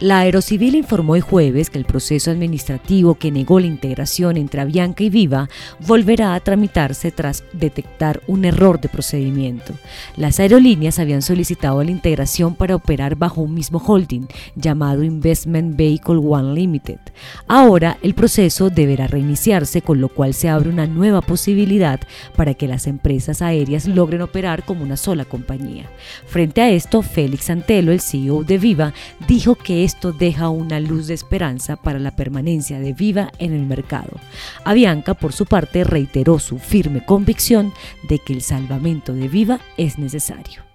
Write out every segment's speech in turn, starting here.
La Aerocivil informó el jueves que el proceso administrativo que negó la integración entre Avianca y Viva volverá a tramitarse tras detectar un error de procedimiento. Las aerolíneas habían solicitado la integración para operar bajo un mismo holding llamado Investment Vehicle One Limited. Ahora el proceso deberá reiniciarse, con lo cual se abre una nueva posibilidad para que las empresas aéreas logren operar como una sola compañía. Frente a esto, Félix Antelo, el CEO de Viva, dijo que esto deja una luz de esperanza para la permanencia de Viva en el mercado. Avianca, por su parte, reiteró su firme convicción de que el salvamento de Viva es necesario.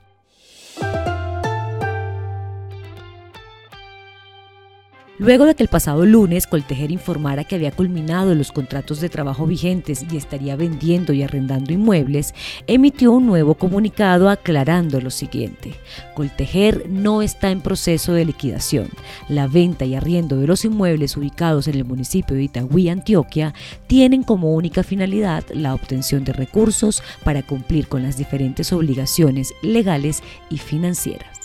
Luego de que el pasado lunes Coltejer informara que había culminado los contratos de trabajo vigentes y estaría vendiendo y arrendando inmuebles, emitió un nuevo comunicado aclarando lo siguiente. Coltejer no está en proceso de liquidación. La venta y arriendo de los inmuebles ubicados en el municipio de Itagüí, Antioquia, tienen como única finalidad la obtención de recursos para cumplir con las diferentes obligaciones legales y financieras.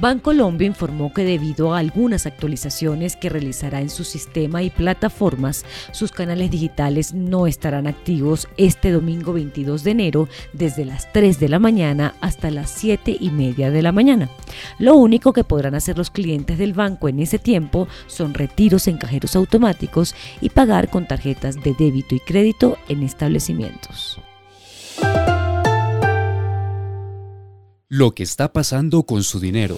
Bancolombia informó que debido a algunas actualizaciones que realizará en su sistema y plataformas, sus canales digitales no estarán activos este domingo 22 de enero desde las 3 de la mañana hasta las 7 y media de la mañana. Lo único que podrán hacer los clientes del banco en ese tiempo son retiros en cajeros automáticos y pagar con tarjetas de débito y crédito en establecimientos. Lo que está pasando con su dinero.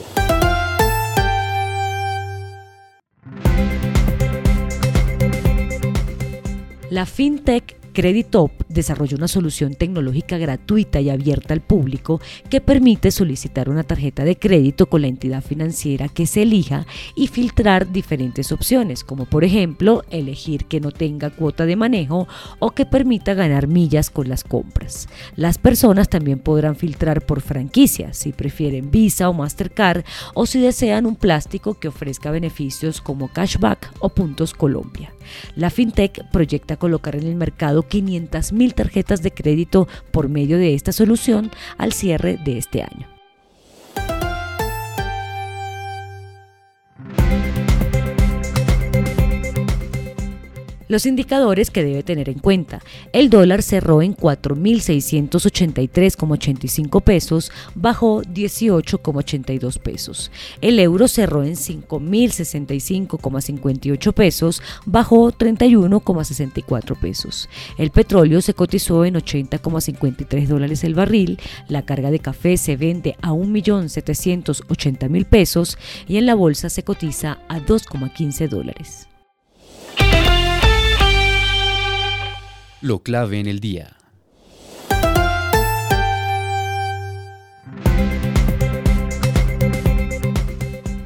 La FinTech Creditop desarrolló una solución tecnológica gratuita y abierta al público que permite solicitar una tarjeta de crédito con la entidad financiera que se elija y filtrar diferentes opciones, como por ejemplo elegir que no tenga cuota de manejo o que permita ganar millas con las compras. Las personas también podrán filtrar por franquicia, si prefieren Visa o Mastercard o si desean un plástico que ofrezca beneficios como cashback o puntos Colombia. La FinTech proyecta colocar en el mercado 500.000 tarjetas de crédito por medio de esta solución al cierre de este año. Los indicadores que debe tener en cuenta. El dólar cerró en 4.683,85 pesos, bajó 18,82 pesos. El euro cerró en 5.065,58 pesos, bajó 31,64 pesos. El petróleo se cotizó en 80,53 dólares el barril. La carga de café se vende a 1.780.000 pesos y en la bolsa se cotiza a 2,15 dólares. Lo clave en el día.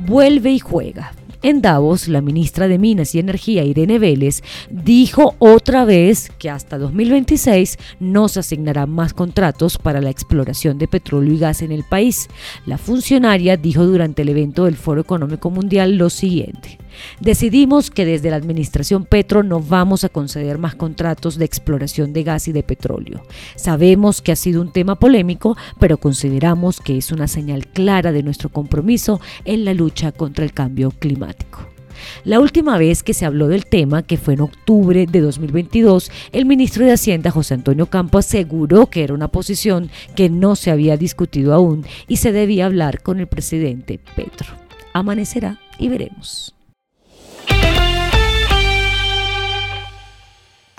Vuelve y juega. En Davos, la ministra de Minas y Energía, Irene Vélez, dijo otra vez que hasta 2026 no se asignarán más contratos para la exploración de petróleo y gas en el país. La funcionaria dijo durante el evento del Foro Económico Mundial lo siguiente. Decidimos que desde la administración Petro no vamos a conceder más contratos de exploración de gas y de petróleo. Sabemos que ha sido un tema polémico, pero consideramos que es una señal clara de nuestro compromiso en la lucha contra el cambio climático. La última vez que se habló del tema, que fue en octubre de 2022, el ministro de Hacienda, José Antonio Campo, aseguró que era una posición que no se había discutido aún y se debía hablar con el presidente Petro. Amanecerá y veremos.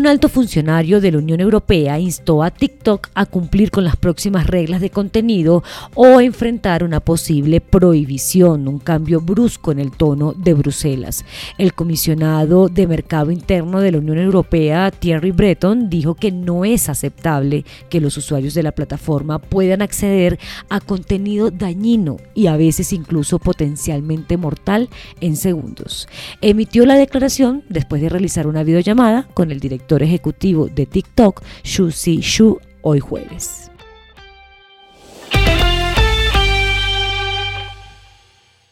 Un alto funcionario de la Unión Europea instó a TikTok a cumplir con las próximas reglas de contenido o enfrentar una posible prohibición, un cambio brusco en el tono de Bruselas. El comisionado de Mercado Interno de la Unión Europea, Thierry Breton, dijo que no es aceptable que los usuarios de la plataforma puedan acceder a contenido dañino y a veces incluso potencialmente mortal en segundos. Emitió la declaración después de realizar una videollamada con el director ejecutivo de TikTok, Xu Si Shu, hoy jueves.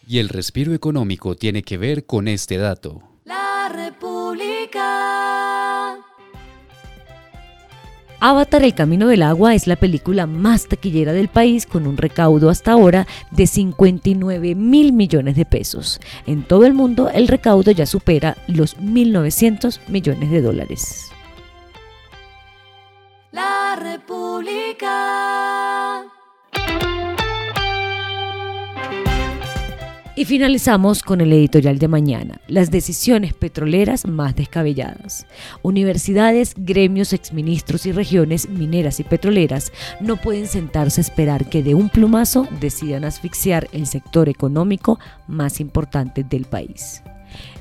Y el respiro económico tiene que ver con este dato. Avatar El Camino del Agua es la película más taquillera del país con un recaudo hasta ahora de 59 mil millones de pesos. En todo el mundo el recaudo ya supera los 1.900 millones de dólares. La República. Y finalizamos con el editorial de mañana, las decisiones petroleras más descabelladas. Universidades, gremios, exministros y regiones mineras y petroleras no pueden sentarse a esperar que de un plumazo decidan asfixiar el sector económico más importante del país.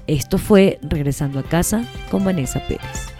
Esto fue Regresando a casa con Vanessa Pérez.